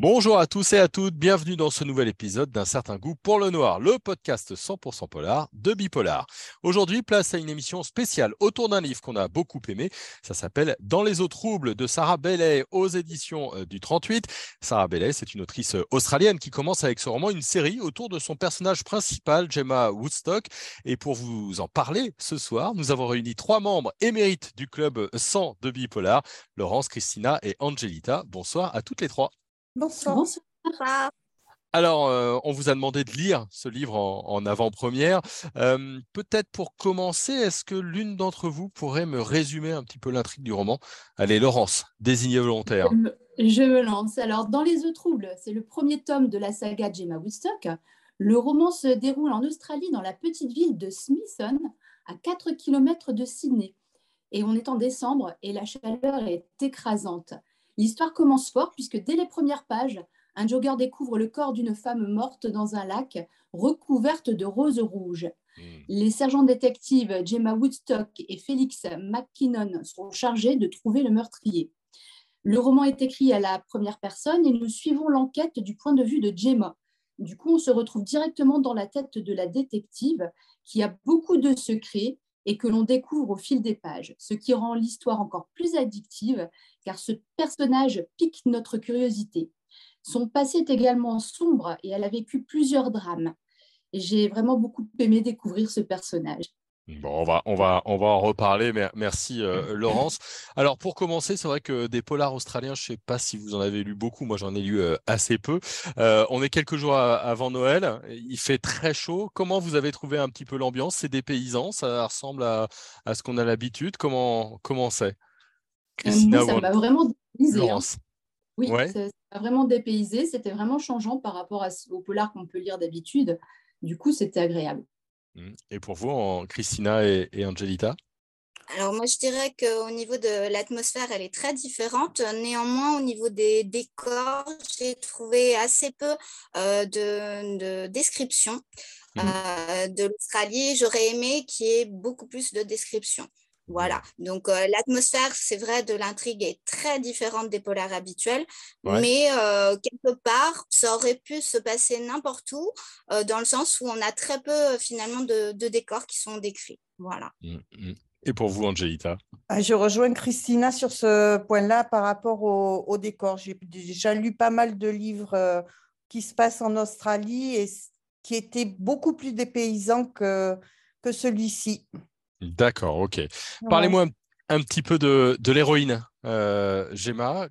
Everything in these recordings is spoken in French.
Bonjour à tous et à toutes, bienvenue dans ce nouvel épisode d'un certain goût pour le noir, le podcast 100% polar de Bipolar. Aujourd'hui, place à une émission spéciale autour d'un livre qu'on a beaucoup aimé. Ça s'appelle Dans les eaux troubles de Sarah Bailey aux éditions euh, du 38. Sarah Bailey, c'est une autrice euh, australienne qui commence avec ce roman une série autour de son personnage principal, Gemma Woodstock. Et pour vous en parler ce soir, nous avons réuni trois membres émérites du club 100 de Bipolar, Laurence, Christina et Angelita. Bonsoir à toutes les trois. Bonsoir. Alors, euh, on vous a demandé de lire ce livre en, avant-première. Euh, peut-être pour commencer, est-ce que l'une d'entre vous pourrait me résumer un petit peu l'intrigue du roman? Allez, Laurence, désignée volontaire. Je me lance. Alors, Dans les eaux troubles, c'est le premier tome de la saga Gemma Woodstock. Le roman se déroule en Australie, dans la petite ville de Smithson, à 4 km de Sydney. Et on est en décembre et la chaleur est écrasante. L'histoire commence fort puisque dès les premières pages, un jogger découvre le corps d'une femme morte dans un lac recouverte de roses rouges. Hmm. Les sergents détectives Gemma Woodstock et Félix McKinnon sont chargés de trouver le meurtrier. Le roman est écrit à la première personne et nous suivons l'enquête du point de vue de Gemma. Du coup, on se retrouve directement dans la tête de la détective qui a beaucoup de secrets et que l'on découvre au fil des pages, ce qui rend l'histoire encore plus addictive, car ce personnage pique notre curiosité. Son passé est également sombre et elle a vécu plusieurs drames. J'ai vraiment beaucoup aimé découvrir ce personnage. Bon, on va, on va, on va en reparler. Merci euh, Laurence. Alors pour commencer, c'est vrai que des polars australiens, je ne sais pas si vous en avez lu beaucoup. Moi, j'en ai lu euh, assez peu. Euh, on est quelques jours avant Noël. Il fait très chaud. Comment vous avez trouvé un petit peu l'ambiance? C'est des paysans. Ça ressemble à, à ce qu'on a l'habitude. Comment, comment c'est? Ça m'a vraiment dépaysé. Hein. Oui, ça m'a vraiment dépaysé. C'était vraiment changeant par rapport au polar qu'on peut lire d'habitude. Du coup, c'était agréable. Mmh. Et pour vous, Christina et, Angelita? Alors moi, je dirais qu'au niveau de l'atmosphère, elle est très différente. Néanmoins, au niveau des décors, j'ai trouvé assez peu euh, de, descriptions mmh. euh, de l'Australie. J'aurais aimé qu'il y ait beaucoup plus de descriptions. Voilà, donc euh, l'atmosphère, c'est vrai, de l'intrigue est très différente des polars habituels, mais euh, quelque part, ça aurait pu se passer n'importe où, euh, dans le sens où on a très peu finalement de, décors qui sont décrits. Voilà. Mmh, mmh. Et pour vous, Angelita ah, Je rejoins Christina sur ce point-là par rapport au, décors. J'ai déjà lu pas mal de livres qui se passent en Australie et qui étaient beaucoup plus dépaysants que, que celui-ci. D'accord, ok. Parlez-moi un, petit peu de, l'héroïne, euh, Gemma.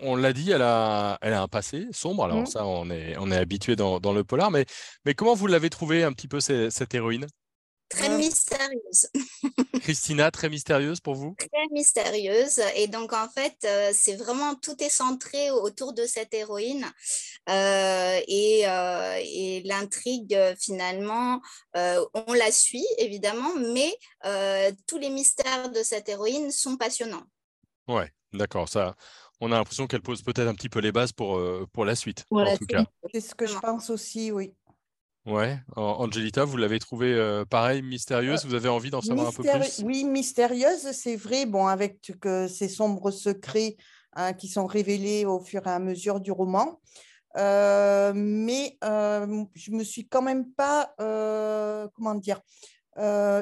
On l'a dit, elle a, elle a un passé sombre. Alors, mmh. ça, on est, on est habitué dans, le polar. Mais, mais comment vous l'avez trouvée un petit peu, cette héroïne? Très mystérieuse. Christina, très mystérieuse pour vous? Très mystérieuse. Et donc, en fait, euh, c'est vraiment tout est centré autour de cette héroïne. Euh, et, euh, et l'intrigue, finalement, on la suit, évidemment, mais tous les mystères de cette héroïne sont passionnants. Ouais, d'accord. Ça, on a l'impression qu'elle pose peut-être un petit peu les bases pour, pour la suite, en tout cas. C'est ce que je pense aussi, oui. Ouais, Angelita, vous l'avez trouvée euh, pareil, mystérieuse? Euh, vous avez envie d'en savoir un peu plus? Oui, mystérieuse, c'est vrai. Bon, avec ces sombres secrets hein, qui sont révélés au fur et à mesure du roman. Euh, mais je me suis quand même pas, comment dire,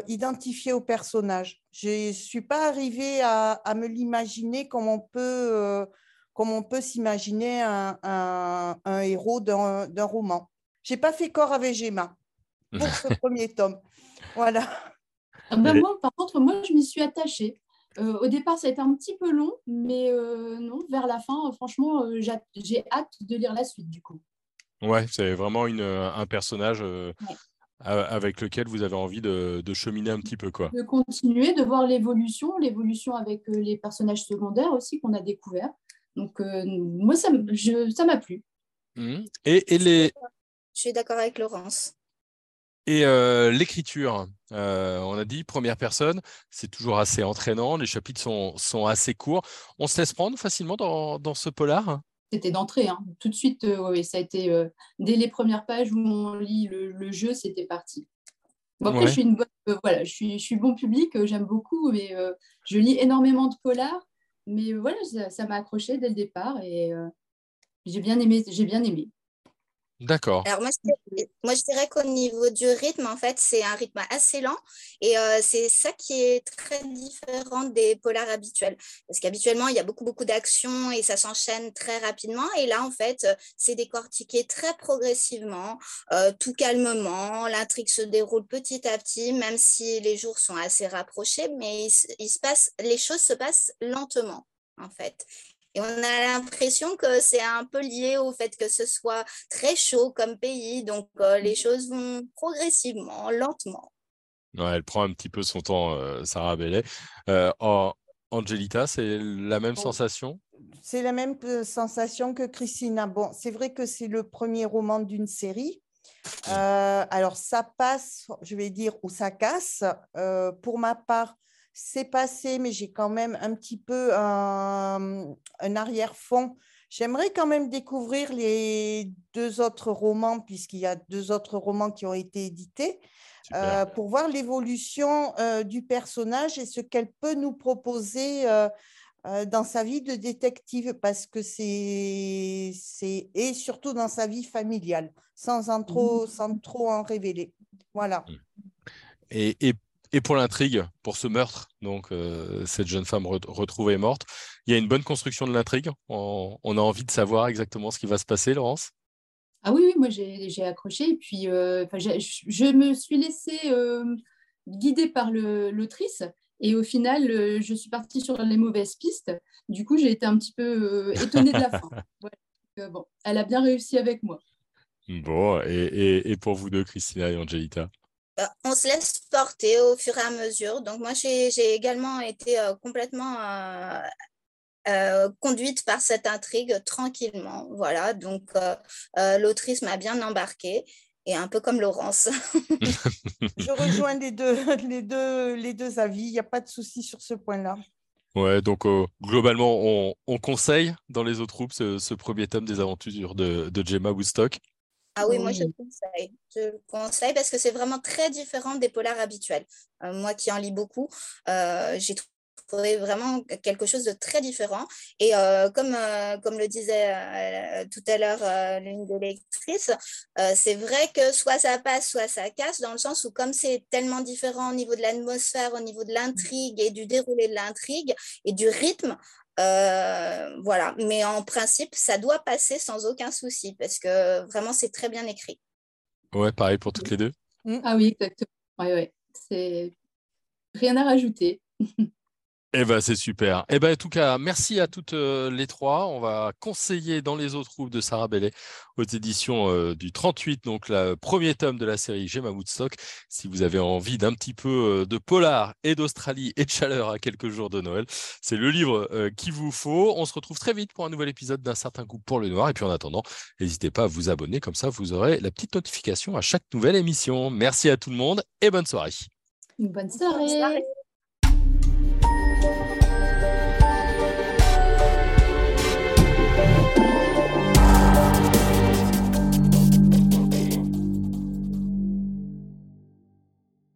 identifiée au personnage. Je ne suis pas arrivée à, me l'imaginer comme on peut, comme on peut s'imaginer un héros d'un roman. J'ai pas fait corps avec Gemma pour ce premier tome. Voilà. Ah bah, moi, par contre, moi, je m'y suis attachée. Euh, au départ, ça a été un petit peu long, mais euh, non, vers la fin, franchement, euh, j'ai hâte de lire la suite du coup. Ouais, c'est vraiment une, un personnage avec lequel vous avez envie de, cheminer un petit peu. Quoi. De continuer, de voir l'évolution, l'évolution avec les personnages secondaires aussi qu'on a découverts. Donc, moi, ça m'a plu. Mmh. Et, et les, je suis d'accord avec Laurence. Et euh, l'écriture, euh, on a dit première personne, c'est toujours assez entraînant, les chapitres sont, sont, assez courts. On se laisse prendre facilement dans, dans ce polar? C'était d'entrée, hein. tout de suite, euh, oui, ça a été dès les premières pages où on lit le, jeu, c'était parti. après, je, suis une voilà, je, suis, je suis bon public, j'aime beaucoup, mais je lis énormément de polar, mais voilà, ça m'a accroché dès le départ et j'ai bien aimé. J'ai bien aimé. D'accord. Alors moi, je, dirais qu'au niveau du rythme, en fait, c'est un rythme assez lent et euh, c'est ça qui est très différent des polars habituels. Parce qu'habituellement, il y a beaucoup, beaucoup d'actions et ça s'enchaîne très rapidement. Et là, en fait, c'est décortiqué très progressivement, euh, tout calmement. L'intrigue se déroule petit à petit, même si les jours sont assez rapprochés, mais il se passe, les choses se passent lentement, en fait. Et on a l'impression que c'est un peu lié au fait que ce soit très chaud comme pays. Donc, euh, les choses vont progressivement, lentement. Ouais, elle prend un petit peu son temps, euh, Sarah Bellet. Euh, Angelita, c'est la même sensation? C'est la même sensation que Christina. Bon, c'est vrai que c'est le premier roman d'une série. alors, ça passe, je vais dire, ou ça casse. pour ma part, c'est passé, mais j'ai quand même un petit peu un, arrière-fond. J'aimerais quand même découvrir les deux autres romans, puisqu'il y a deux autres romans qui ont été édités, euh, pour voir l'évolution euh, du personnage et ce qu'elle peut nous proposer euh, dans sa vie de détective, parce que c'est, et surtout dans sa vie familiale, sans en trop, mmh. sans trop en révéler. Voilà. Et, et et pour l'intrigue, pour ce meurtre, donc euh, cette jeune femme retrouvée morte, il y a une bonne construction de l'intrigue. On, a envie de savoir exactement ce qui va se passer, Laurence. Ah oui, oui moi j'ai accroché. Et puis, euh, je, me suis laissée euh, guider par l'autrice. Et au final, je suis partie sur les mauvaises pistes. Du coup, j'ai été un petit peu étonnée de la fin. bon, elle a bien réussi avec moi. Bon, et, et pour vous deux, Christina et Angelita on se laisse porter au fur et à mesure. Donc moi, j'ai également été euh, complètement euh, euh, conduite par cette intrigue tranquillement. Voilà, donc l'autrice m'a bien embarquée. Et un peu comme Laurence. Je rejoins les deux, les deux, les deux avis. Il n'y a pas de souci sur ce point-là. Ouais, donc globalement, on, conseille dans les autres groupes ce, premier tome des aventures de, de Gemma Woodstock. Ah oui, moi je le conseille. Je le conseille parce que c'est vraiment très différent des polars habituels. Euh, moi qui en lis beaucoup, euh, j'ai trouvé vraiment quelque chose de très différent. Et euh, comme, comme le disait tout à l'heure l'une des lectrices, c'est vrai que soit ça passe, soit ça casse, dans le sens où comme c'est tellement différent au niveau de l'atmosphère, au niveau de l'intrigue et du déroulé de l'intrigue et du rythme, euh, voilà, mais en principe, ça doit passer sans aucun souci parce que vraiment, c'est très bien écrit. Ouais, pareil pour toutes les deux. Mmh. Ah oui, exactement. Ouais, ouais. C'est rien à rajouter. Eh ben, c'est super. Eh ben, en tout cas, merci à toutes euh, les trois. On va conseiller dans les autres groupes de Sarah Bellet aux éditions euh, du 38, donc le premier tome de la série Gemma Woodstock. Si vous avez envie d'un petit peu euh, de polar et d'Australie et de chaleur à quelques jours de Noël, c'est le livre qu'il vous faut. On se retrouve très vite pour un nouvel épisode d'un certain goût pour le noir. Et puis en attendant, n'hésitez pas à vous abonner, comme ça vous aurez la petite notification à chaque nouvelle émission. Merci à tout le monde et bonne soirée. Bonne soirée. Bonne soirée.